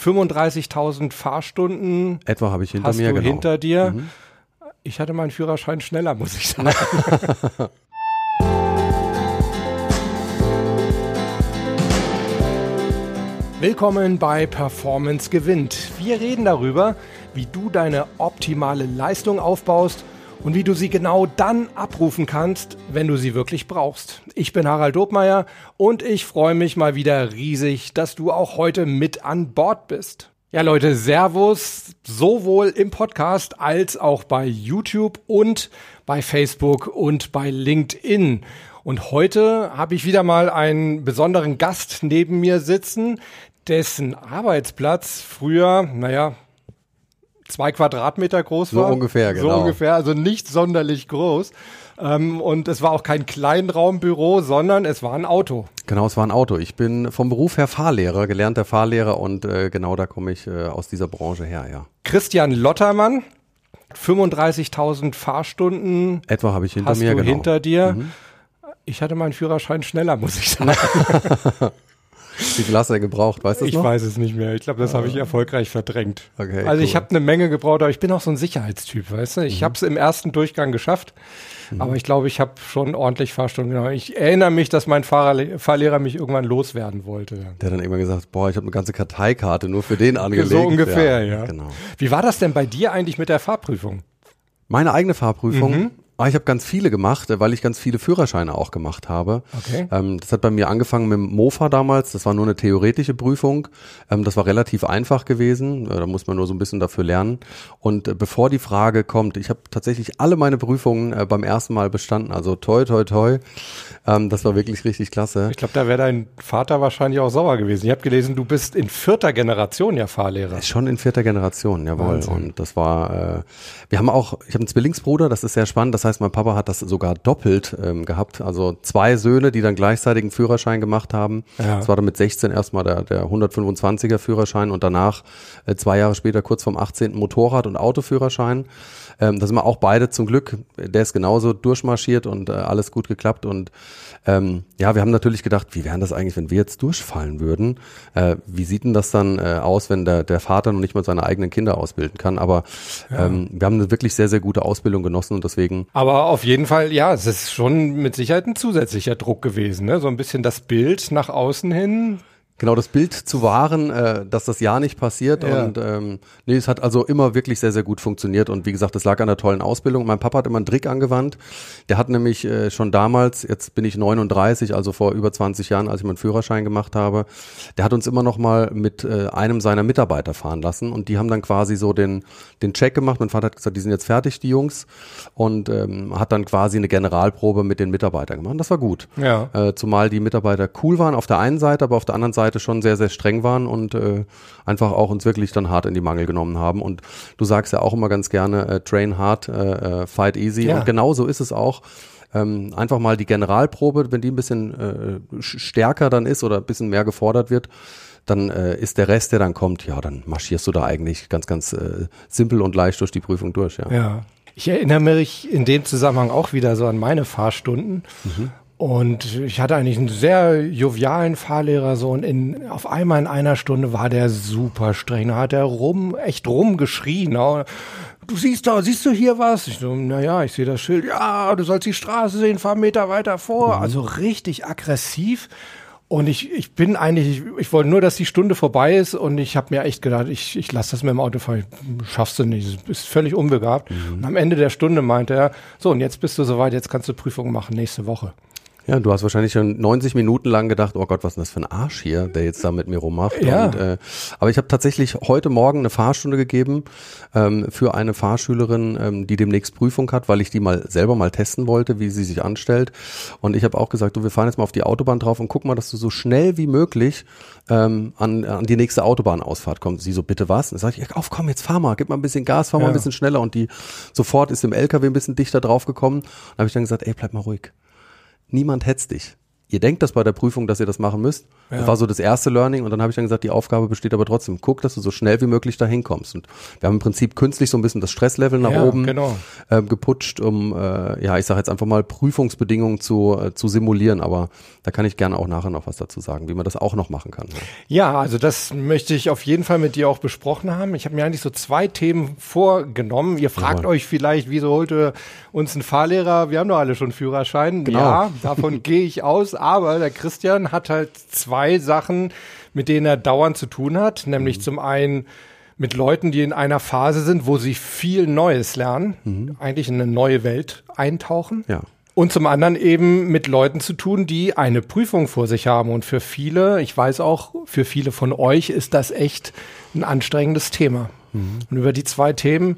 35.000 Fahrstunden Etwa habe ich hinter hast mir, du genau. hinter dir. Ich hatte meinen Führerschein schneller, muss ich sagen. Willkommen bei Performance gewinnt. Wir reden darüber, wie du deine optimale Leistung aufbaust und wie du sie genau dann abrufen kannst, wenn du sie wirklich brauchst. Ich bin Harald Dobmeier und ich freue mich mal wieder riesig, dass du auch heute mit an Bord bist. Ja Leute, Servus, sowohl im Podcast als auch bei YouTube und bei Facebook und bei LinkedIn. Und heute habe ich wieder mal einen besonderen Gast neben mir sitzen, dessen Arbeitsplatz früher, naja, zwei Quadratmeter groß So war. ungefähr, So genau. ungefähr, also nicht sonderlich groß. Ähm, und es war auch kein Kleinraumbüro, sondern es war ein Auto. Genau, es war ein Auto. Ich bin vom Beruf her Fahrlehrer, gelernter Fahrlehrer und äh, genau da komme ich äh, aus dieser Branche her, ja. Christian Lottermann, 35.000 Fahrstunden Etwa habe ich hinter hast mir, du genau. hinter dir. Ich hatte meinen Führerschein schneller, muss ich sagen. Wie viel hast du gebraucht, weißt du Ich noch? weiß es nicht mehr. Ich glaube, das habe ich erfolgreich verdrängt. Okay, also ich cool. habe eine Menge gebraucht, aber ich bin auch so ein Sicherheitstyp, weißt du? Ich habe es im ersten Durchgang geschafft, aber ich glaube, ich habe schon ordentlich Fahrstunden genommen. Ich erinnere mich, dass mein Fahrerle Fahrlehrer mich irgendwann loswerden wollte. Der hat dann immer gesagt, boah, ich habe eine ganze Karteikarte nur für den angelegt. So ungefähr, ja. Genau. Wie war das denn bei dir eigentlich mit der Fahrprüfung? Meine eigene Fahrprüfung. Mhm. Ah, ich habe ganz viele gemacht, äh, weil ich ganz viele Führerscheine auch gemacht habe. Okay. Ähm, das hat bei mir angefangen mit dem Mofa damals. Das war nur eine theoretische Prüfung. Ähm, das war relativ einfach gewesen. Äh, da muss man nur so ein bisschen dafür lernen. Und äh, bevor die Frage kommt, ich habe tatsächlich alle meine Prüfungen äh, beim ersten Mal bestanden. Also toi, toi, toi. Ähm, das war wirklich richtig klasse. Ich glaube, da wäre dein Vater wahrscheinlich auch sauer gewesen. Ich habe gelesen, du bist in vierter Generation ja Fahrlehrer. Schon in vierter Generation, jawohl. Wahnsinn. Und das war, äh, wir haben auch, ich habe einen Zwillingsbruder, das ist sehr spannend. Das heißt, mein Papa hat das sogar doppelt ähm, gehabt. Also zwei Söhne, die dann gleichzeitig einen Führerschein gemacht haben. Ja. Das war dann mit 16 erstmal der, der 125er Führerschein und danach äh, zwei Jahre später kurz vom 18. Motorrad- und Autoführerschein. Ähm, da sind wir auch beide zum Glück, der ist genauso durchmarschiert und äh, alles gut geklappt. Und ähm, ja, wir haben natürlich gedacht, wie wären das eigentlich, wenn wir jetzt durchfallen würden? Äh, wie sieht denn das dann äh, aus, wenn der, der Vater noch nicht mal seine eigenen Kinder ausbilden kann? Aber ähm, wir haben eine wirklich sehr, sehr gute Ausbildung genossen und deswegen Aber auf jeden Fall, ja, es ist schon mit Sicherheit ein zusätzlicher Druck gewesen, ne? So ein bisschen das Bild nach außen hin. Genau, das Bild zu wahren, äh, dass das ja nicht passiert. Ja. Und ähm, nee, es hat also immer wirklich sehr, sehr gut funktioniert. Und wie gesagt, das lag an der tollen Ausbildung. Mein Papa hat immer einen Trick angewandt. Der hat nämlich äh, schon damals, jetzt bin ich 39, also vor über 20 Jahren, als ich meinen Führerschein gemacht habe, der hat uns immer noch mal mit äh, einem seiner Mitarbeiter fahren lassen. Und die haben dann quasi so den, den Check gemacht. Mein Vater hat gesagt, die sind jetzt fertig, die Jungs. Und ähm, hat dann quasi eine Generalprobe mit den Mitarbeitern gemacht. Und das war gut. Ja. Äh, zumal die Mitarbeiter cool waren auf der einen Seite, aber auf der anderen Seite schon sehr, sehr streng waren und äh, einfach auch uns wirklich dann hart in die Mangel genommen haben. Und du sagst ja auch immer ganz gerne, äh, train hard, äh, äh, fight easy. Ja. Und genau so ist es auch. Ähm, einfach mal die Generalprobe, wenn die ein bisschen äh, stärker dann ist oder ein bisschen mehr gefordert wird, dann äh, ist der Rest, der dann kommt, ja, dann marschierst du da eigentlich ganz, ganz äh, simpel und leicht durch die Prüfung durch, ja. Ja. Ich erinnere mich in dem Zusammenhang auch wieder so an meine Fahrstunden. Und ich hatte eigentlich einen sehr jovialen Fahrlehrer so und in, auf einmal in einer Stunde war der super streng. Da hat er rum, echt rumgeschrien. ne? Du siehst da, siehst du hier was? Ich so, naja, ich sehe das Schild. Ja, du sollst die Straße sehen, fahr einen Meter weiter vor. Also richtig aggressiv. Und ich, ich bin eigentlich, ich, ich wollte nur, dass die Stunde vorbei ist und ich habe mir echt gedacht, ich, ich lasse das mit dem Auto fahren, ich schaffst du nicht, ist völlig unbegabt. Und am Ende der Stunde meinte er, so und jetzt bist du soweit, jetzt kannst du Prüfung machen nächste Woche. Ja, du hast wahrscheinlich schon 90 Minuten lang gedacht, oh Gott, was ist denn das für ein Arsch hier, der jetzt da mit mir rummacht. Ja. Und, äh, aber ich habe tatsächlich heute Morgen eine Fahrstunde gegeben ähm, für eine Fahrschülerin, ähm, die demnächst Prüfung hat, weil ich die mal selber mal testen wollte, wie sie sich anstellt. Und ich habe auch gesagt, du, wir fahren jetzt mal auf die Autobahn drauf und guck mal, dass du so schnell wie möglich ähm, an, an die nächste Autobahnausfahrt kommst. Sie so, bitte was? Und dann sag ich, auf, komm, jetzt fahr mal, gib mal ein bisschen Gas, fahr mal Ja. ein bisschen schneller. Und die sofort ist im LKW ein bisschen dichter drauf gekommen. Und habe ich dann gesagt, ey, bleib mal ruhig niemand hetzt dich. ihr denkt das bei der Prüfung, dass ihr das machen müsst. Ja. Das war so das erste Learning und dann habe ich dann gesagt, die Aufgabe besteht aber trotzdem. Guck, dass du so schnell wie möglich da hinkommst. Und wir haben im Prinzip künstlich so ein bisschen das Stresslevel nach ja, oben genau. äh, geputscht, um, äh, ja, ich sage jetzt einfach mal Prüfungsbedingungen zu, äh, zu simulieren. Aber da kann ich gerne auch nachher noch was dazu sagen, wie man das auch noch machen kann. Ja, also das möchte ich auf jeden Fall mit dir auch besprochen haben. Ich habe mir eigentlich so zwei Themen vorgenommen. Ihr fragt Jawohl. euch vielleicht, wieso holte uns ein Fahrlehrer? Wir haben doch alle schon Führerschein. Genau. Ja, davon gehe ich aus aber der Christian hat halt zwei Sachen, mit denen er dauernd zu tun hat, nämlich mhm. zum einen mit Leuten, die in einer Phase sind, wo sie viel Neues lernen, mhm. eigentlich in eine neue Welt eintauchen. Ja. Und zum anderen eben mit Leuten zu tun, die eine Prüfung vor sich haben. Und für viele, ich weiß auch, für viele von euch ist das echt ein anstrengendes Thema. Mhm. Und über die zwei Themen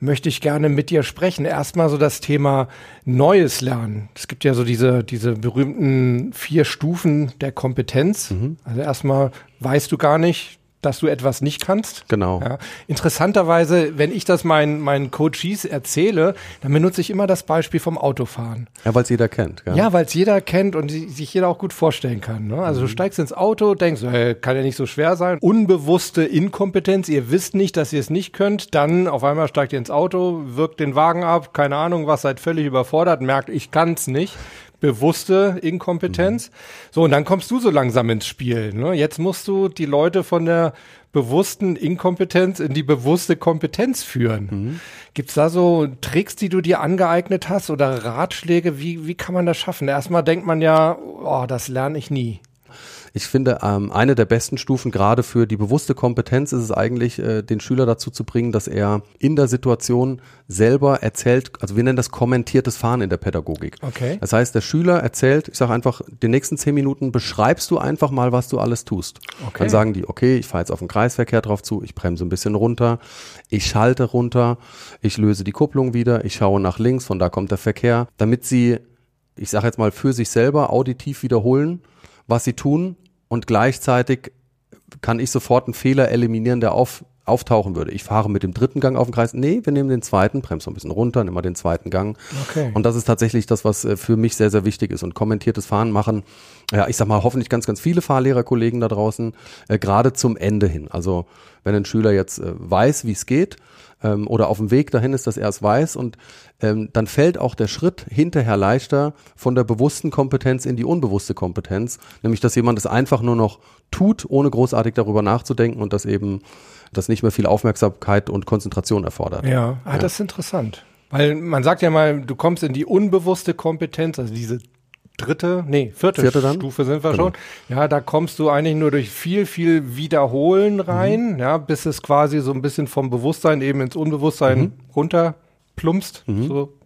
möchte ich gerne mit dir sprechen. Erstmal so das Thema Neues lernen. Es gibt ja so diese, diese berühmten vier Stufen der Kompetenz. Mhm. Also erstmal weißt du gar nicht, dass du etwas nicht kannst. Genau. Ja. Interessanterweise, wenn ich das meinen, meinen Coaches erzähle, dann benutze ich immer das Beispiel vom Autofahren. Ja, weil es jeder kennt. Gell? Ja, weil es jeder kennt und sich jeder auch gut vorstellen kann. Ne? Also mhm. du steigst ins Auto, denkst, hey, kann ja nicht so schwer sein. Unbewusste Inkompetenz, ihr wisst nicht, dass ihr es nicht könnt. Dann auf einmal steigt ihr ins Auto, wirkt den Wagen ab, keine Ahnung was, seid völlig überfordert, merkt, ich kann es nicht bewusste Inkompetenz. Mhm. So, und dann kommst du so langsam ins Spiel. Ne? Jetzt musst du die Leute von der bewussten Inkompetenz in die bewusste Kompetenz führen. Mhm. Gibt's da so Tricks, die du dir angeeignet hast oder Ratschläge? Wie, wie kann man das schaffen? Erstmal denkt man ja, oh, das lerne ich nie. Ich finde, ähm, eine der besten Stufen gerade für die bewusste Kompetenz ist es eigentlich, äh, den Schüler dazu zu bringen, dass er in der Situation selber erzählt, also wir nennen das kommentiertes Fahren in der Pädagogik. Okay. Das heißt, der Schüler erzählt, ich sage einfach, die nächsten zehn Minuten beschreibst du einfach mal, was du alles tust. Okay. Dann sagen die, okay, ich fahre jetzt auf den Kreisverkehr drauf zu, ich bremse ein bisschen runter, ich schalte runter, ich löse die Kupplung wieder, ich schaue nach links, von da kommt der Verkehr, damit sie, ich sage jetzt mal, für sich selber auditiv wiederholen, was sie tun und gleichzeitig kann ich sofort einen Fehler eliminieren, der auf, auftauchen würde. Ich fahre mit dem dritten Gang auf den Kreis. Nee, wir nehmen den zweiten, bremsen ein bisschen runter, nehmen mal den zweiten Gang. Okay. Und das ist tatsächlich das, was äh, für mich sehr, sehr wichtig ist. Und kommentiertes Fahren machen, ja, ich sag mal, hoffentlich ganz, ganz viele Fahrlehrerkollegen da draußen, äh, gerade zum Ende hin. Also wenn ein Schüler jetzt äh, weiß, wie es geht, ähm, oder auf dem Weg dahin ist, dass er es weiß und ähm, dann fällt auch der Schritt hinterher leichter von der bewussten Kompetenz in die unbewusste Kompetenz, nämlich dass jemand es einfach nur noch tut, ohne großartig darüber nachzudenken und das eben das nicht mehr viel Aufmerksamkeit und Konzentration erfordert. Ja, ah, ja. das ist interessant. Weil man sagt ja mal, du kommst in die unbewusste Kompetenz, also diese dritte, nee, vierte, vierte Stufe sind wir genau. schon. Ja, da kommst du eigentlich nur durch viel, viel Wiederholen rein, mhm. ja, bis es quasi so ein bisschen vom Bewusstsein eben ins Unbewusstsein mhm. runter plumpst. Mhm. So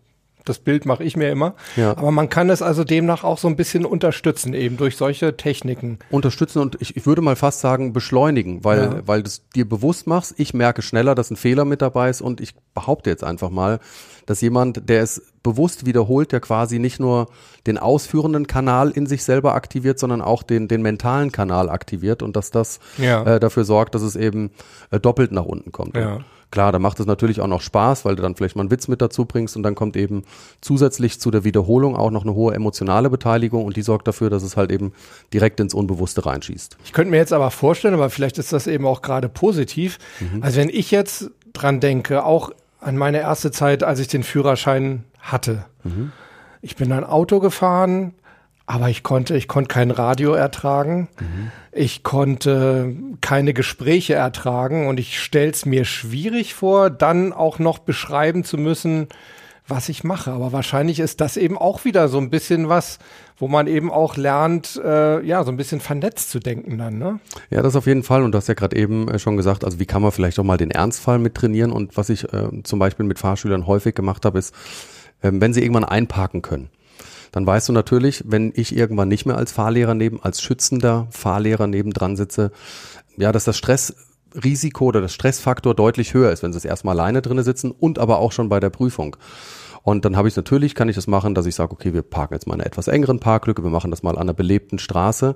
das Bild mache ich mir immer. Ja. Aber man kann es also demnach auch so ein bisschen unterstützen, eben durch solche Techniken. Unterstützen und ich, ich würde mal fast sagen beschleunigen, weil, ja. weil du es dir bewusst machst. Ich merke schneller, dass ein Fehler mit dabei ist und ich behaupte jetzt einfach mal, dass jemand, der es bewusst wiederholt, der quasi nicht nur den ausführenden Kanal in sich selber aktiviert, sondern auch den, den mentalen Kanal aktiviert und dass das ja. äh, dafür sorgt, dass es eben äh, doppelt nach unten kommt. Ja. Klar, da macht es natürlich auch noch Spaß, weil du dann vielleicht mal einen Witz mit dazu bringst und dann kommt eben zusätzlich zu der Wiederholung auch noch eine hohe emotionale Beteiligung und die sorgt dafür, dass es halt eben direkt ins Unbewusste reinschießt. Ich könnte mir jetzt aber vorstellen, aber vielleicht ist das eben auch gerade positiv. Mhm. Also wenn ich jetzt dran denke, auch an meine erste Zeit, als ich den Führerschein hatte. Mhm. Ich bin ein Auto gefahren, aber ich konnte, ich konnte kein Radio ertragen. Mhm. Ich konnte keine Gespräche ertragen und ich stell's mir schwierig vor, dann auch noch beschreiben zu müssen, was ich mache. Aber wahrscheinlich ist das eben auch wieder so ein bisschen was, wo man eben auch lernt, äh, ja, so ein bisschen vernetzt zu denken dann, ne? Ja, das auf jeden Fall. Und du hast ja gerade eben äh, schon gesagt, also wie kann man vielleicht auch mal den Ernstfall mit trainieren? Und was ich äh, zum Beispiel mit Fahrschülern häufig gemacht habe, ist, äh, wenn sie irgendwann einparken können dann weißt du natürlich, wenn ich irgendwann nicht mehr als Fahrlehrer neben, als schützender Fahrlehrer nebendran sitze, ja, dass das Stressrisiko oder das Stressfaktor deutlich höher ist, wenn sie es erstmal alleine drinne sitzen und aber auch schon bei der Prüfung. Und dann habe ich natürlich, kann ich das machen, dass ich sage, okay, wir parken jetzt mal in einer etwas engeren Parklücke, wir machen das mal an einer belebten Straße.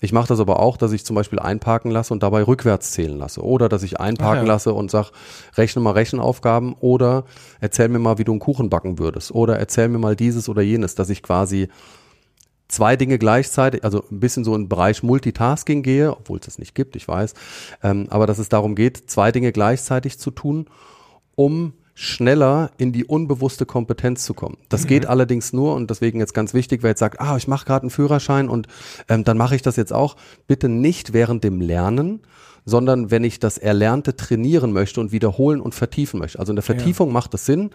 Ich mache das aber auch, dass ich zum Beispiel einparken lasse und dabei rückwärts zählen lasse. Oder dass ich einparken ja. lasse und sage, rechne mal Rechenaufgaben oder erzähl mir mal, wie du einen Kuchen backen würdest. Oder erzähl mir mal dieses oder jenes, dass ich quasi zwei Dinge gleichzeitig, also ein bisschen so im Bereich Multitasking gehe, obwohl es das nicht gibt, ich weiß, ähm, aber dass es darum geht, zwei Dinge gleichzeitig zu tun, um schneller in die unbewusste Kompetenz zu kommen. Das mhm. geht allerdings nur und deswegen jetzt ganz wichtig, wer jetzt sagt, ah, ich mache gerade einen Führerschein und ähm, dann mache ich das jetzt auch, bitte nicht während dem Lernen, sondern wenn ich das Erlernte trainieren möchte und wiederholen und vertiefen möchte. Also in der Vertiefung ja. macht das Sinn.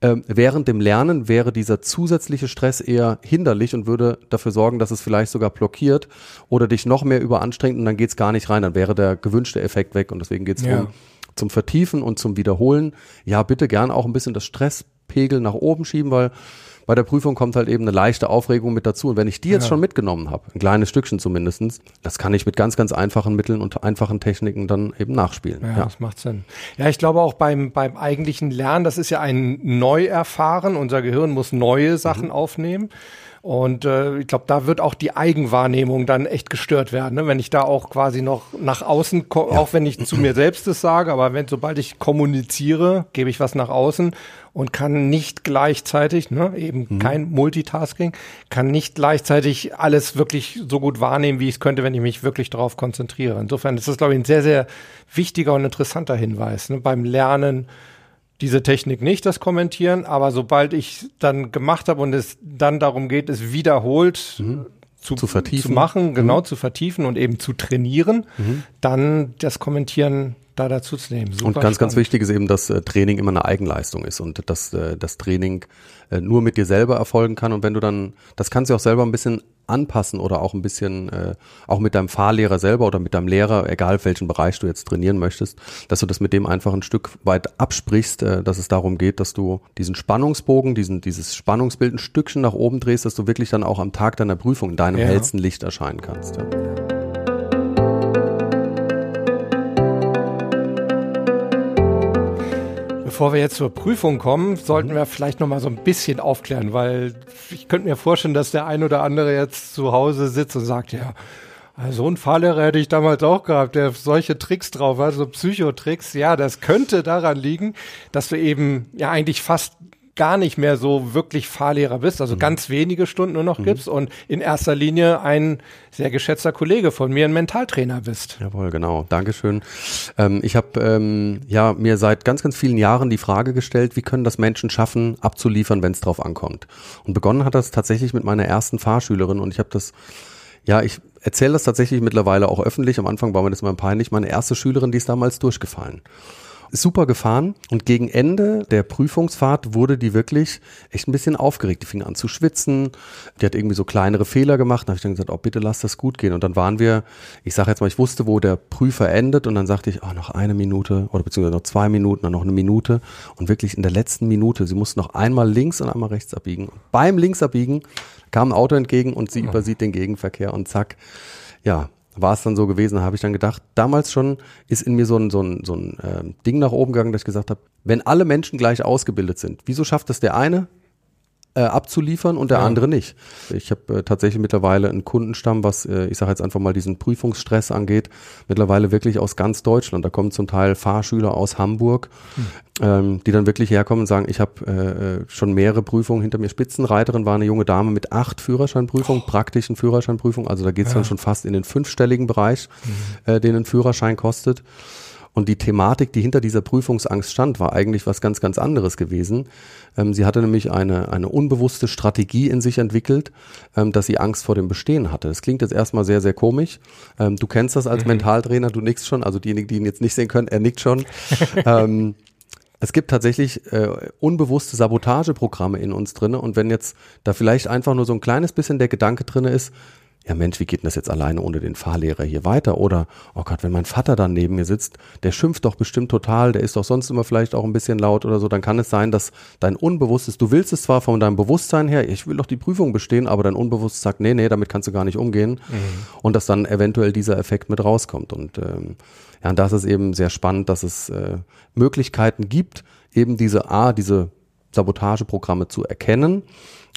Ähm, während dem Lernen wäre dieser zusätzliche Stress eher hinderlich und würde dafür sorgen, dass es vielleicht sogar blockiert oder dich noch mehr überanstrengt und dann geht's gar nicht rein. Dann wäre der gewünschte Effekt weg und deswegen geht's ja. darum, zum Vertiefen und zum Wiederholen, ja, bitte gern auch ein bisschen das Stresspegel nach oben schieben, weil bei der Prüfung kommt halt eben eine leichte Aufregung mit dazu. Und wenn ich die jetzt ja. schon mitgenommen habe, ein kleines Stückchen zumindestens, das kann ich mit ganz, ganz einfachen Mitteln und einfachen Techniken dann eben nachspielen. Ja, ja. das macht Sinn. Ja, ich glaube auch beim, beim eigentlichen Lernen, das ist ja ein Neuerfahren. Unser Gehirn muss neue Sachen mhm. aufnehmen. Und äh, ich glaube, da wird auch die Eigenwahrnehmung dann echt gestört werden, ne? wenn ich da auch quasi noch nach außen, ja. auch wenn ich zu mir selbst das sage, aber wenn sobald ich kommuniziere, gebe ich was nach außen und kann nicht gleichzeitig, ne, eben mhm. kein Multitasking, kann nicht gleichzeitig alles wirklich so gut wahrnehmen, wie ich es könnte, wenn ich mich wirklich darauf konzentriere. Insofern ist das, glaube ich, ein sehr, sehr wichtiger und interessanter Hinweis ne? beim Lernen diese Technik nicht, das Kommentieren, aber sobald ich dann gemacht habe und es dann darum geht, es wiederholt mhm. zu, zu, vertiefen. zu machen, genau mhm. zu vertiefen und eben zu trainieren, mhm. dann das Kommentieren da dazu zu nehmen. Super und ganz, spannend. ganz wichtig ist eben, dass äh, Training immer eine Eigenleistung ist und dass äh, das Training äh, nur mit dir selber erfolgen kann. Und wenn du dann, das kannst du auch selber ein bisschen anpassen oder auch ein bisschen äh, auch mit deinem Fahrlehrer selber oder mit deinem Lehrer, egal welchen Bereich du jetzt trainieren möchtest, dass du das mit dem einfach ein Stück weit absprichst, äh, dass es darum geht, dass du diesen Spannungsbogen, diesen dieses Spannungsbild ein Stückchen nach oben drehst, dass du wirklich dann auch am Tag deiner Prüfung in deinem ja. hellsten Licht erscheinen kannst. Ja. Bevor wir jetzt zur Prüfung kommen, sollten wir vielleicht noch mal so ein bisschen aufklären, weil ich könnte mir vorstellen, dass der ein oder andere jetzt zu Hause sitzt und sagt, ja, so einen Fahrlehrer hätte ich damals auch gehabt, der solche Tricks drauf hat, so Psychotricks. Ja, das könnte daran liegen, dass du eben ja eigentlich fast gar nicht mehr so wirklich Fahrlehrer bist, also mhm. ganz wenige Stunden nur noch mhm. gibst und in erster Linie ein sehr geschätzter Kollege von mir, ein Mentaltrainer bist. Jawohl, genau. Dankeschön. Ähm, ich habe ähm, ja mir seit ganz, ganz vielen Jahren die Frage gestellt, wie können das Menschen schaffen, abzuliefern, wenn es drauf ankommt. Und begonnen hat das tatsächlich mit meiner ersten Fahrschülerin und ich habe das ja, ich erzähle das tatsächlich mittlerweile auch öffentlich. Am Anfang war mir das mal peinlich. Meine erste Schülerin, die ist damals durchgefallen super gefahren und gegen Ende der Prüfungsfahrt wurde die wirklich echt ein bisschen aufgeregt. Die fing an zu schwitzen, die hat irgendwie so kleinere Fehler gemacht. Da habe ich dann gesagt, oh bitte lass das gut gehen. Und dann waren wir, ich sage jetzt mal, ich wusste, wo der Prüfer endet und dann sagte ich, oh noch eine Minute oder beziehungsweise noch zwei Minuten, dann noch eine Minute und wirklich in der letzten Minute, sie musste noch einmal links und einmal rechts abbiegen. Und beim Linksabbiegen kam ein Auto entgegen und sie oh. übersieht den Gegenverkehr und zack, ja, war es dann so gewesen, habe ich dann gedacht, damals schon ist in mir so ein, so ein, so ein äh, Ding nach oben gegangen, dass ich gesagt habe, wenn alle Menschen gleich ausgebildet sind, wieso schafft es der eine äh, abzuliefern und der ja. andere nicht. Ich habe äh, tatsächlich mittlerweile einen Kundenstamm, was äh, ich sage jetzt einfach mal diesen Prüfungsstress angeht, mittlerweile wirklich aus ganz Deutschland. Da kommen zum Teil Fahrschüler aus Hamburg, hm. ähm, die dann wirklich herkommen und sagen, ich habe äh, äh, schon mehrere Prüfungen hinter mir. Spitzenreiterin war eine junge Dame mit acht Führerscheinprüfungen, oh. praktischen Führerscheinprüfungen. Also da geht's ja. dann schon fast in den fünfstelligen Bereich, mhm. äh, den ein Führerschein kostet. Und die Thematik, die hinter dieser Prüfungsangst stand, war eigentlich was ganz, ganz anderes gewesen. Ähm, sie hatte nämlich eine, eine unbewusste Strategie in sich entwickelt, ähm, dass sie Angst vor dem Bestehen hatte. Das klingt jetzt erstmal sehr, sehr komisch. Ähm, du kennst das als mhm. Mentaltrainer, du nickst schon, also diejenigen, die ihn jetzt nicht sehen können, er nickt schon. ähm, es gibt tatsächlich äh, unbewusste Sabotageprogramme in uns drinne und wenn jetzt da vielleicht einfach nur so ein kleines bisschen der Gedanke drinne ist, ja Mensch, wie geht denn das jetzt alleine ohne den Fahrlehrer hier weiter? Oder, oh Gott, wenn mein Vater dann neben mir sitzt, der schimpft doch bestimmt total, der ist doch sonst immer vielleicht auch ein bisschen laut oder so, dann kann es sein, dass dein Unbewusstes, du willst es zwar von deinem Bewusstsein her, ich will doch die Prüfung bestehen, aber dein Unbewusstes sagt, nee, nee, damit kannst du gar nicht umgehen. Mhm. Und dass dann eventuell dieser Effekt mit rauskommt. Und ähm, ja, und das ist eben sehr spannend, dass es äh, Möglichkeiten gibt, eben diese A, diese Sabotageprogramme zu erkennen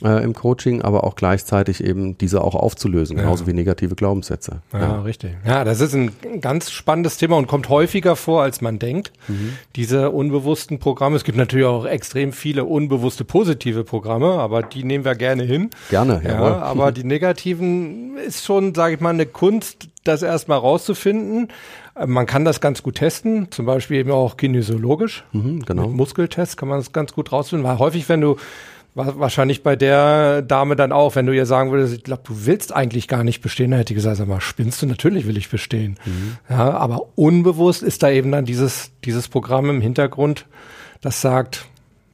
äh, im Coaching, aber auch gleichzeitig eben diese auch aufzulösen, ja. genauso wie negative Glaubenssätze. Ja, ja, richtig. Ja, das ist ein ganz spannendes Thema und kommt häufiger vor, als man denkt. Mhm. Diese unbewussten Programme. Es gibt natürlich auch extrem viele unbewusste positive Programme, aber die nehmen wir gerne hin. Gerne, ja. Jawohl. Aber die negativen ist schon, sage ich mal, eine Kunst, das erstmal rauszufinden. Man kann das ganz gut testen, zum Beispiel eben auch kinesiologisch. Mhm, genau. Mit Muskeltests kann man das ganz gut rausfinden, weil häufig, wenn du Wahrscheinlich bei der Dame dann auch, wenn du ihr sagen würdest, ich glaube, du willst eigentlich gar nicht bestehen, dann hätte ich gesagt, sag mal, spinnst du? Natürlich will ich bestehen. Mhm. Ja, aber unbewusst ist da eben dann dieses, dieses Programm im Hintergrund, das sagt,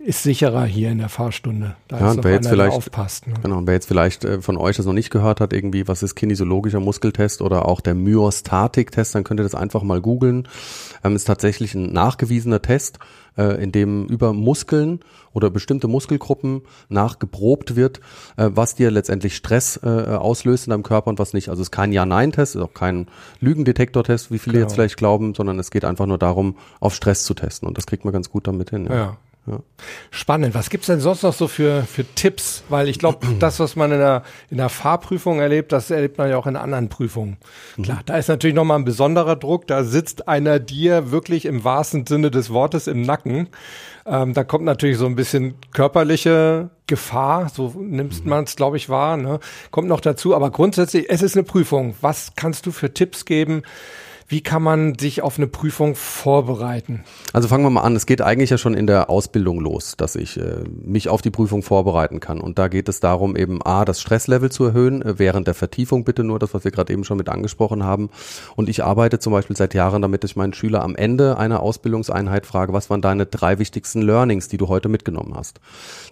ist sicherer hier in der Fahrstunde. Da ja, und wer jetzt vielleicht, aufpasst, ne? genau, wer jetzt vielleicht äh, von euch das noch nicht gehört hat, irgendwie, was ist kinesiologischer Muskeltest oder auch der Myostatik-Test, dann könnt ihr das einfach mal googeln. Ähm, ist tatsächlich ein nachgewiesener Test, äh, in dem über Muskeln oder bestimmte Muskelgruppen nachgeprobt wird, äh, was dir letztendlich Stress äh, auslöst in deinem Körper und was nicht. Also es ist kein Ja-Nein-Test, ist auch kein Lügendetektor-Test, wie viele genau. jetzt vielleicht glauben, sondern es geht einfach nur darum, auf Stress zu testen. Und das kriegt man ganz gut damit hin. Ja. ja. Ja. Spannend. Was gibt's denn sonst noch so für, für Tipps? Weil ich glaube, das, was man in der, in der Fahrprüfung erlebt, das erlebt man ja auch in anderen Prüfungen. Mhm. Klar, da ist natürlich nochmal ein besonderer Druck. Da sitzt einer dir wirklich im wahrsten Sinne des Wortes im Nacken. Ähm, da kommt natürlich so ein bisschen körperliche Gefahr, so nimmst mhm. man es, glaube ich, wahr. Ne? Kommt noch dazu. Aber grundsätzlich, es ist eine Prüfung. Was kannst du für Tipps geben? Wie kann man sich auf eine Prüfung vorbereiten? Also fangen wir mal an. Es geht eigentlich ja schon in der Ausbildung los, dass ich äh, mich auf die Prüfung vorbereiten kann. Und da geht es darum, eben A, das Stresslevel zu erhöhen, äh, während der Vertiefung bitte nur, das, was wir gerade eben schon mit angesprochen haben. Und ich arbeite zum Beispiel seit Jahren damit, dass ich meinen Schüler am Ende einer Ausbildungseinheit frage, was waren deine drei wichtigsten Learnings, die du heute mitgenommen hast.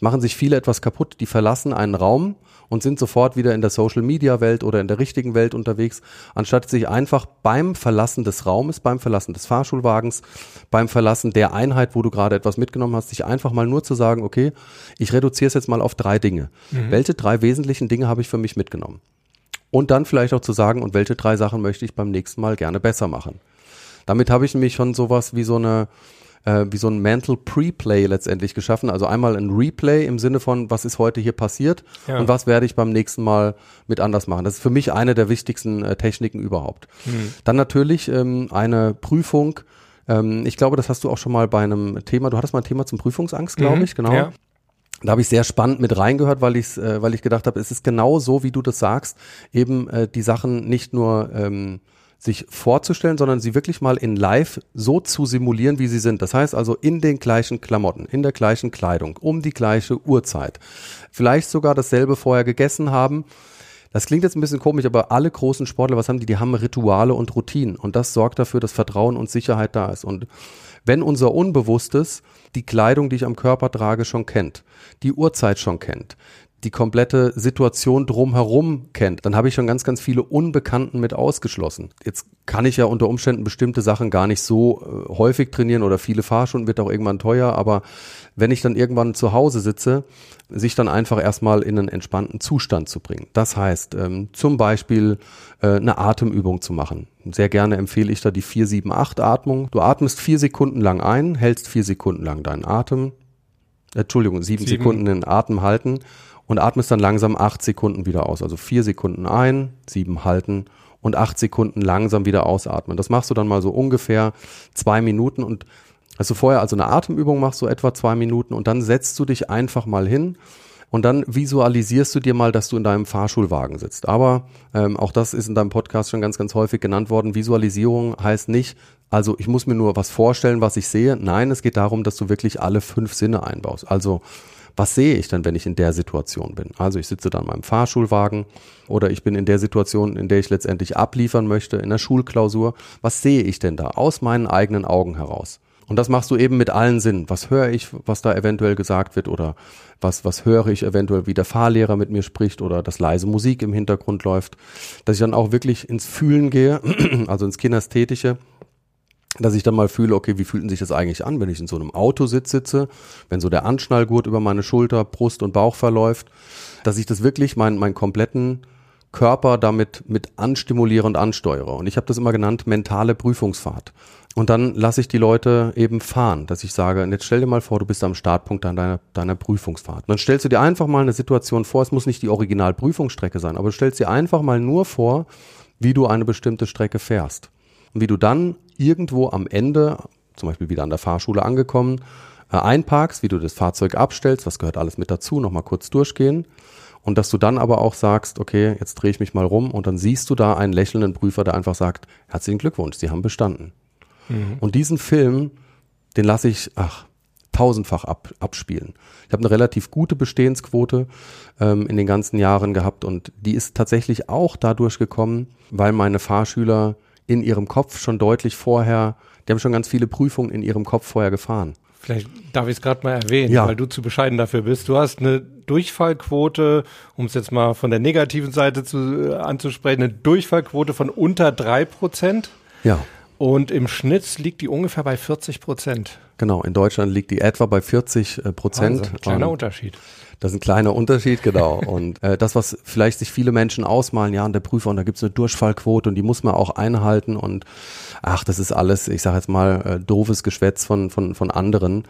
Machen sich viele etwas kaputt, die verlassen einen Raum und sind sofort wieder in der Social-Media-Welt oder in der richtigen Welt unterwegs, anstatt sich einfach beim Verlassen des Raumes, beim Verlassen des Fahrschulwagens, beim Verlassen der Einheit, wo du gerade etwas mitgenommen hast, sich einfach mal nur zu sagen, okay, ich reduziere es jetzt mal auf drei Dinge. Mhm. Welche drei wesentlichen Dinge habe ich für mich mitgenommen? Und dann vielleicht auch zu sagen, und welche drei Sachen möchte ich beim nächsten Mal gerne besser machen. Damit habe ich nämlich schon sowas wie so eine äh, wie so ein Mental Preplay letztendlich geschaffen. Also einmal ein Replay im Sinne von, was ist heute hier passiert ja. und was werde ich beim nächsten Mal mit anders machen. Das ist für mich eine der wichtigsten äh, Techniken überhaupt. Mhm. Dann natürlich ähm, eine Prüfung. Ähm, ich glaube, das hast du auch schon mal bei einem Thema, du hattest mal ein Thema zum Prüfungsangst, glaube mhm. ich, genau. Ja. Da habe ich sehr spannend mit reingehört, weil ich äh, weil ich gedacht habe, es ist genau so, wie du das sagst, eben äh, die Sachen nicht nur ähm, sich vorzustellen, sondern sie wirklich mal in Live so zu simulieren, wie sie sind. Das heißt also in den gleichen Klamotten, in der gleichen Kleidung, um die gleiche Uhrzeit. Vielleicht sogar dasselbe vorher gegessen haben. Das klingt jetzt ein bisschen komisch, aber alle großen Sportler, was haben die? Die haben Rituale und Routinen. Und das sorgt dafür, dass Vertrauen und Sicherheit da ist. Und wenn unser Unbewusstes die Kleidung, die ich am Körper trage, schon kennt, die Uhrzeit schon kennt, die komplette Situation drumherum kennt, dann habe ich schon ganz, ganz viele Unbekannten mit ausgeschlossen. Jetzt kann ich ja unter Umständen bestimmte Sachen gar nicht so äh, häufig trainieren oder viele Fahrstunden wird auch irgendwann teuer, aber wenn ich dann irgendwann zu Hause sitze, sich dann einfach erstmal in einen entspannten Zustand zu bringen. Das heißt, ähm, zum Beispiel äh, eine Atemübung zu machen. Sehr gerne empfehle ich da die 4-7-8-Atmung. Du atmest vier Sekunden lang ein, hältst vier Sekunden lang deinen Atem, Entschuldigung, sieben, sieben. Sekunden den Atem halten und atmest dann langsam acht Sekunden wieder aus. Also vier Sekunden ein, sieben halten und acht Sekunden langsam wieder ausatmen. Das machst du dann mal so ungefähr zwei Minuten und also vorher also eine Atemübung machst, so etwa zwei Minuten und dann setzt du dich einfach mal hin und dann visualisierst du dir mal, dass du in deinem Fahrschulwagen sitzt. Aber ähm, auch das ist in deinem Podcast schon ganz, ganz häufig genannt worden. Visualisierung heißt nicht, also ich muss mir nur was vorstellen, was ich sehe. Nein, es geht darum, dass du wirklich alle fünf Sinne einbaust. Also was sehe ich denn, wenn ich in der Situation bin? Also ich sitze da in meinem Fahrschulwagen oder ich bin in der Situation, in der ich letztendlich abliefern möchte, in der Schulklausur. Was sehe ich denn da aus meinen eigenen Augen heraus? Und das machst du eben mit allen Sinnen. Was höre ich, was da eventuell gesagt wird oder was, was höre ich eventuell, wie der Fahrlehrer mit mir spricht oder dass leise Musik im Hintergrund läuft. Dass ich dann auch wirklich ins Fühlen gehe, also ins Kinästhetische dass ich dann mal fühle, okay, wie fühlt sich das eigentlich an, wenn ich in so einem Autositz sitze, wenn so der Anschnallgurt über meine Schulter, Brust und Bauch verläuft, dass ich das wirklich meinen, meinen kompletten Körper damit mit anstimuliere und ansteuere. Und ich habe das immer genannt mentale Prüfungsfahrt. Und dann lasse ich die Leute eben fahren, dass ich sage, jetzt stell dir mal vor, du bist am Startpunkt deiner, deiner Prüfungsfahrt. Und dann stellst du dir einfach mal eine Situation vor, es muss nicht die Originalprüfungsstrecke sein, aber du stellst dir einfach mal nur vor, wie du eine bestimmte Strecke fährst. Und wie du dann irgendwo am Ende, zum Beispiel wieder an der Fahrschule angekommen, äh, einparkst, wie du das Fahrzeug abstellst, was gehört alles mit dazu, nochmal kurz durchgehen. Und dass du dann aber auch sagst, okay, jetzt drehe ich mich mal rum und dann siehst du da einen lächelnden Prüfer, der einfach sagt, herzlichen Glückwunsch, Sie haben bestanden. Mhm. Und diesen Film, den lasse ich, ach, tausendfach ab, abspielen. Ich habe eine relativ gute Bestehensquote ähm, in den ganzen Jahren gehabt und die ist tatsächlich auch dadurch gekommen, weil meine Fahrschüler in ihrem Kopf schon deutlich vorher, die haben schon ganz viele Prüfungen in ihrem Kopf vorher gefahren. Vielleicht darf ich es gerade mal erwähnen, ja. weil du zu bescheiden dafür bist. Du hast eine Durchfallquote, um es jetzt mal von der negativen Seite zu, äh, anzusprechen, eine Durchfallquote von unter drei Prozent. Ja. Und im Schnitt liegt die ungefähr bei 40 Prozent. Genau, in Deutschland liegt die etwa bei 40 äh, Prozent. Also, kleiner und Unterschied. Das ist ein kleiner Unterschied, genau. und äh, das, was vielleicht sich viele Menschen ausmalen, ja, und der Prüfer, und da gibt's eine Durchfallquote und die muss man auch einhalten und ach, das ist alles, ich sage jetzt mal, äh, doofes Geschwätz von, von, von anderen.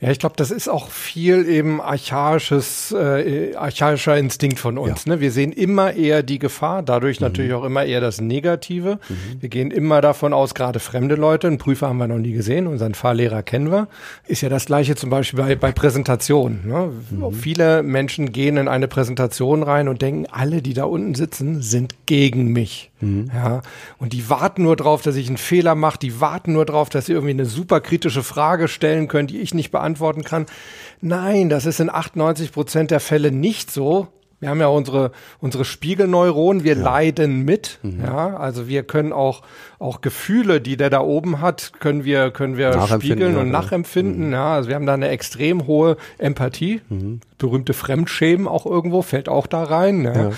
Ja, ich glaube, das ist auch viel eben archaisches, äh, archaischer Instinkt von uns. Ja. Ne? Wir sehen immer eher die Gefahr, dadurch mhm. natürlich auch immer eher das Negative. Mhm. Wir gehen immer davon aus, gerade fremde Leute, einen Prüfer haben wir noch nie gesehen, unseren Fahrlehrer kennen wir. Ist ja das gleiche zum Beispiel bei, bei Präsentationen. Ne? Mhm. Viele Menschen gehen in eine Präsentation rein und denken, alle, die da unten sitzen, sind gegen mich. Mhm. Ja, und die warten nur drauf, dass ich einen Fehler mache, die warten nur drauf, dass sie irgendwie eine super kritische Frage stellen können, die ich nicht beantworten kann. Nein, das ist in 98 Prozent der Fälle nicht so. Wir haben ja unsere, unsere Spiegelneuronen, wir ja. leiden mit. Mhm. Ja, also wir können auch, auch Gefühle, die der da oben hat, können wir, können wir spiegeln und ja, nachempfinden. Mhm. Ja, also wir haben da eine extrem hohe Empathie. Mhm. Berühmte Fremdschämen auch irgendwo, fällt auch da rein. Ja.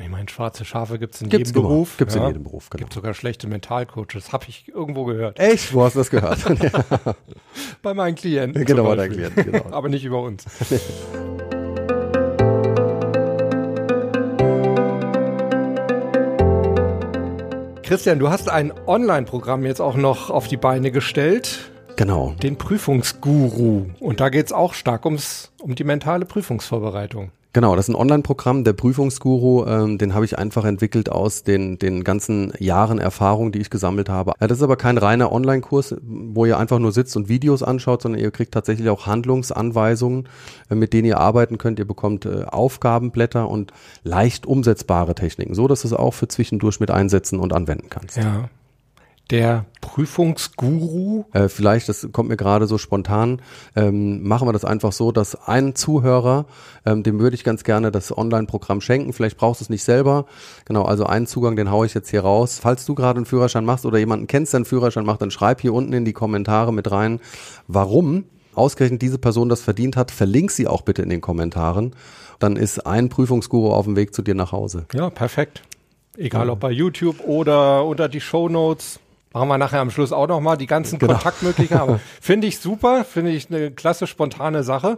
Ich meine, schwarze Schafe gibt es in gibt's jedem immer. Beruf. Gibt es ja. in jedem Beruf, genau. Gibt sogar schlechte Mentalcoaches. Habe ich irgendwo gehört. Echt? Wo hast du das gehört? bei meinen Klienten. Genau, bei deinen Klienten, genau. Aber nicht über uns. Christian, du hast ein Online-Programm jetzt auch noch auf die Beine gestellt. Genau. Den Prüfungsguru. Und da geht es auch stark ums, um die mentale Prüfungsvorbereitung. Genau, das ist ein Online-Programm, der Prüfungsguru, ähm, den habe ich einfach entwickelt aus den, den ganzen Jahren Erfahrung, die ich gesammelt habe. Ja, das ist aber kein reiner Online-Kurs, wo ihr einfach nur sitzt und Videos anschaut, sondern ihr kriegt tatsächlich auch Handlungsanweisungen, äh, mit denen ihr arbeiten könnt. Ihr bekommt äh, Aufgabenblätter und leicht umsetzbare Techniken, so dass du es auch für zwischendurch mit einsetzen und anwenden kannst. Ja, der Prüfungsguru? Äh, vielleicht, das kommt mir gerade so spontan, ähm, machen wir das einfach so, dass ein Zuhörer, ähm, dem würde ich ganz gerne das Online-Programm schenken. Vielleicht brauchst du es nicht selber. Genau, also einen Zugang, den haue ich jetzt hier raus. Falls du gerade einen Führerschein machst oder jemanden kennst, der einen Führerschein macht, dann schreib hier unten in die Kommentare mit rein, warum ausgerechnet diese Person das verdient hat. Verlink sie auch bitte in den Kommentaren. Dann ist ein Prüfungsguru auf dem Weg zu dir nach Hause. Ja, perfekt. Egal ob bei YouTube oder unter die Show Notes. Machen wir nachher am Schluss auch nochmal die ganzen genau. Kontaktmöglichkeiten. finde ich super, finde ich eine klasse spontane Sache.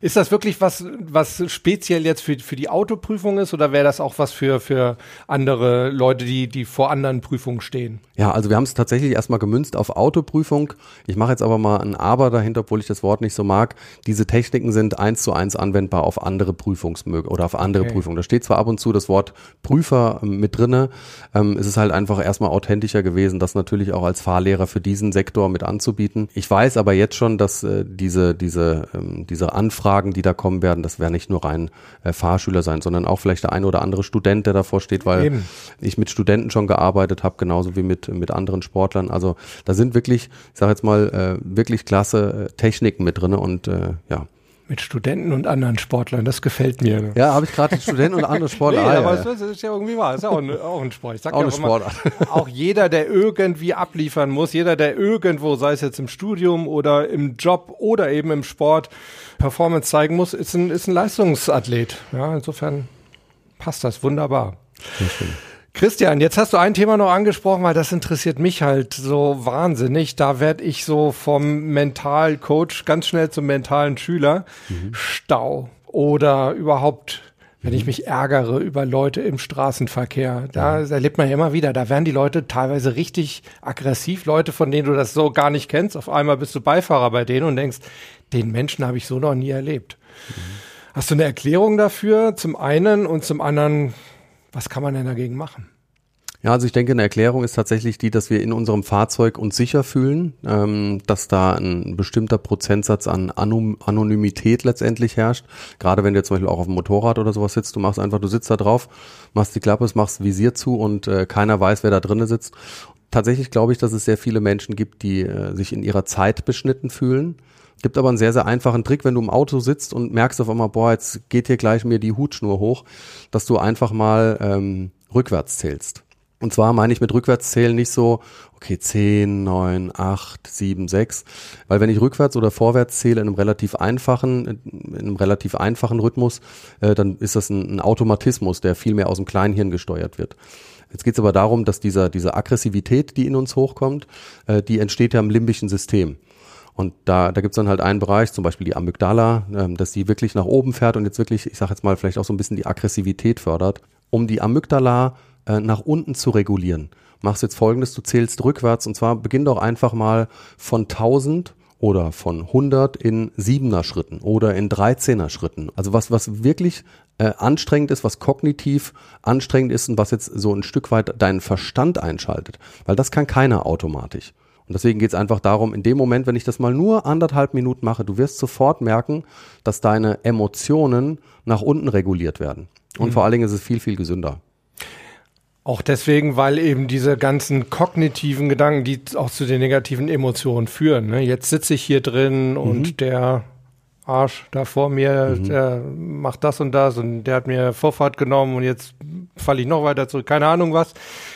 Ist das wirklich was, was speziell jetzt für, für die Autoprüfung ist oder wäre das auch was für, für andere Leute, die, die vor anderen Prüfungen stehen? Ja, also wir haben es tatsächlich erstmal gemünzt auf Autoprüfung. Ich mache jetzt aber mal ein Aber dahinter, obwohl ich das Wort nicht so mag. Diese Techniken sind eins zu eins anwendbar auf andere Prüfungsmöglichkeiten oder auf andere okay. Prüfungen. Da steht zwar ab und zu das Wort Prüfer ähm, mit drinne. Ähm, es ist halt einfach erstmal authentischer gewesen, das natürlich auch als Fahrlehrer für diesen Sektor mit anzubieten. Ich weiß aber jetzt schon, dass äh, diese, diese, ähm, diese Anfrage Fragen, die da kommen werden, das werden nicht nur rein äh, Fahrschüler sein, sondern auch vielleicht der eine oder andere Student, der davor steht, weil Eben. ich mit Studenten schon gearbeitet habe, genauso wie mit, mit anderen Sportlern. Also da sind wirklich, ich sage jetzt mal, äh, wirklich klasse äh, Techniken mit drin und äh, ja. Mit Studenten und anderen Sportlern, das gefällt mir. Ne? Ja, habe ich gerade Studenten und andere Sportler. nee, ah, aber ja, das ist ja irgendwie wahr. Das ist ja auch ein, auch ein Sport. Ich sag auch ja eine Sportart. auch jeder, der irgendwie abliefern muss, jeder, der irgendwo, sei es jetzt im Studium oder im Job oder eben im Sport, Performance zeigen muss, ist ein, ist ein Leistungsathlet. Ja, insofern passt das wunderbar. Christian, jetzt hast du ein Thema noch angesprochen, weil das interessiert mich halt so wahnsinnig. Da werde ich so vom Mentalcoach ganz schnell zum mentalen Schüler. Mhm. Stau oder überhaupt wenn ich mich ärgere über Leute im Straßenverkehr. Da ja. erlebt man ja immer wieder, da werden die Leute teilweise richtig aggressiv, Leute, von denen du das so gar nicht kennst. Auf einmal bist du Beifahrer bei denen und denkst, den Menschen habe ich so noch nie erlebt. Mhm. Hast du eine Erklärung dafür zum einen und zum anderen, was kann man denn dagegen machen? Ja, also ich denke, eine Erklärung ist tatsächlich die, dass wir in unserem Fahrzeug uns sicher fühlen, ähm, dass da ein bestimmter Prozentsatz an Anom Anonymität letztendlich herrscht. Gerade wenn du jetzt zum Beispiel auch auf dem Motorrad oder sowas sitzt, du machst einfach, du sitzt da drauf, machst die Klappe, machst Visier zu und äh, keiner weiß, wer da drinnen sitzt. Tatsächlich glaube ich, dass es sehr viele Menschen gibt, die äh, sich in ihrer Zeit beschnitten fühlen. Gibt aber einen sehr, sehr einfachen Trick, wenn du im Auto sitzt und merkst auf einmal, boah, jetzt geht hier gleich mir die Hutschnur hoch, dass du einfach mal ähm, rückwärts zählst. Und zwar meine ich mit Rückwärtszählen nicht so, okay, 10, 9, 8, 7, 6. Weil wenn ich rückwärts oder vorwärts zähle in einem relativ einfachen, in einem relativ einfachen Rhythmus, äh, dann ist das ein, ein, Automatismus, der viel mehr aus dem Kleinhirn gesteuert wird. Jetzt geht es aber darum, dass dieser, diese Aggressivität, die in uns hochkommt, äh, die entsteht ja im limbischen System. Und da, da gibt es dann halt einen Bereich, zum Beispiel die Amygdala, ähm, dass die wirklich nach oben fährt und jetzt wirklich, ich sage jetzt mal, vielleicht auch so ein bisschen die Aggressivität fördert. Um die Amygdala äh, nach unten zu regulieren. Machst jetzt folgendes, du zählst rückwärts und zwar beginn doch einfach mal von 1000 oder von 100 in 7er Schritten oder in 13er Schritten. Also was, was wirklich äh, anstrengend ist, was kognitiv anstrengend ist und was jetzt so ein Stück weit deinen Verstand einschaltet. Weil das kann keiner automatisch. Und deswegen geht es einfach darum, in dem Moment, wenn ich das mal nur anderthalb Minuten mache, du wirst sofort merken, dass deine Emotionen nach unten reguliert werden. Und mhm. vor allen Dingen ist es viel, viel gesünder. Auch deswegen, weil eben diese ganzen kognitiven Gedanken, die auch zu den negativen Emotionen führen. Ne? Jetzt sitze ich hier drin mhm. und der Arsch da vor mir, mhm. der macht das und das und der hat mir Vorfahrt genommen und jetzt falle ich noch weiter zurück. Keine Ahnung was.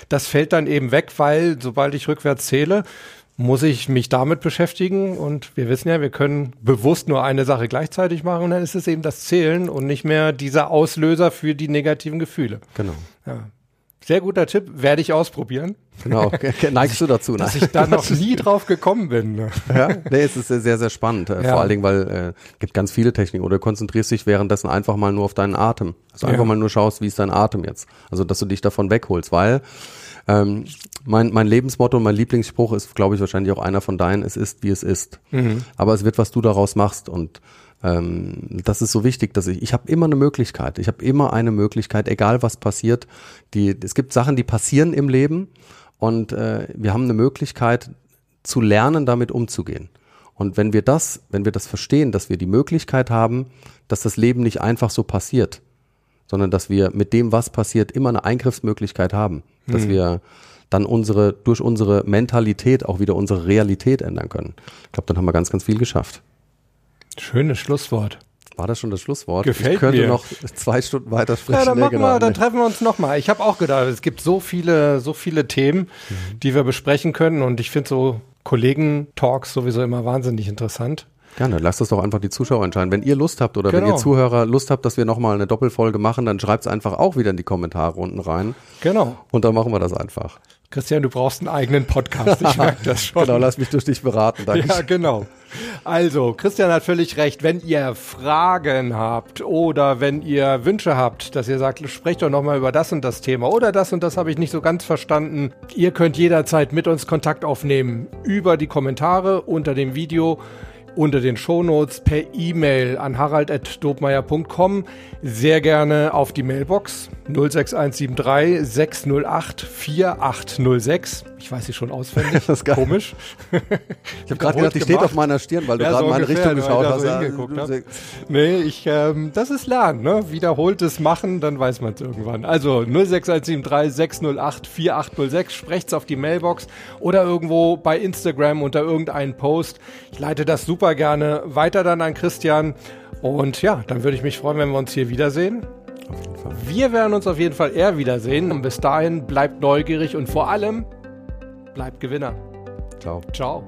Das fällt dann eben weg, weil sobald ich rückwärts zähle, muss ich mich damit beschäftigen und wir wissen ja, wir können bewusst nur eine Sache gleichzeitig machen und dann ist es eben das Zählen und nicht mehr dieser Auslöser für die negativen Gefühle. Genau. Ja. Sehr guter Tipp, werde ich ausprobieren. Genau, neigst du dazu, ne? Dass ich da noch nie drauf gekommen bin. Ne? Ja, nee, es ist sehr, sehr spannend. Äh, ja. Vor allen Dingen, weil es äh, gibt ganz viele Techniken. Oder du konzentrierst dich währenddessen einfach mal nur auf deinen Atem. Also einfach ja. mal nur schaust, wie ist dein Atem jetzt. Also, dass du dich davon wegholst, weil ähm, mein, mein Lebensmotto und mein Lieblingsspruch ist, glaube ich, wahrscheinlich auch einer von deinen, es ist, wie es ist. Mhm. Aber es wird, was du daraus machst. Und ähm, das ist so wichtig, dass ich, ich habe immer eine Möglichkeit. Ich habe immer eine Möglichkeit, egal was passiert. Die, es gibt Sachen, die passieren im Leben und äh, wir haben eine Möglichkeit zu lernen, damit umzugehen. Und wenn wir das, wenn wir das verstehen, dass wir die Möglichkeit haben, dass das Leben nicht einfach so passiert, sondern dass wir mit dem, was passiert, immer eine Eingriffsmöglichkeit haben, dass mhm. wir dann unsere, durch unsere Mentalität auch wieder unsere Realität ändern können. Ich glaube, dann haben wir ganz, ganz viel geschafft. Schönes Schlusswort. War das schon das Schlusswort? Gefällt ich könnte mir. noch zwei Stunden weiter sprechen. Ja, dann machen wir, dann treffen wir uns nochmal. Ich habe auch gedacht, es gibt so viele, so viele Themen, mhm. die wir besprechen können und ich finde so Kollegen-Talks sowieso immer wahnsinnig interessant. Gerne, lasst das doch einfach die Zuschauer entscheiden. Wenn ihr Lust habt oder genau. wenn ihr genau. Zuhörer Lust habt, dass wir nochmal eine Doppelfolge machen, dann schreibt es einfach auch wieder in die Kommentare unten rein. Genau. Und dann machen wir das einfach. Christian, du brauchst einen eigenen Podcast. Ich merke das schon. genau, lass mich durch dich beraten. Danke. Ja, genau. Also, Christian hat völlig recht. Wenn ihr Fragen habt oder wenn ihr Wünsche habt, dass ihr sagt, sprecht doch nochmal über das und das Thema oder das und das habe ich nicht so ganz verstanden. Ihr könnt jederzeit mit uns Kontakt aufnehmen über die Kommentare unter dem Video unter den Shownotes per E-Mail an harald.dobmeier.com. Sehr gerne auf die Mailbox 06173 608 4806. Ich weiß sie schon auswendig. das ist geil. Komisch. ich habe gerade gedacht, die steht auf meiner Stirn, weil du ja, gerade so meine Richtung geschaut hast. So nee, ich, ähm, das ist Lernen. Ne? Wiederholtes Machen, dann weiß man es irgendwann. Also 06173 608 4806. Sprecht's auf die Mailbox oder irgendwo bei Instagram unter irgendeinen Post. Ich leite das super gerne weiter dann an Christian. Und ja, dann würde ich mich freuen, wenn wir uns hier wiedersehen. Wir werden uns auf jeden Fall eher wiedersehen. Und bis dahin bleibt neugierig und vor allem bleibt Gewinner. Ciao. Ciao.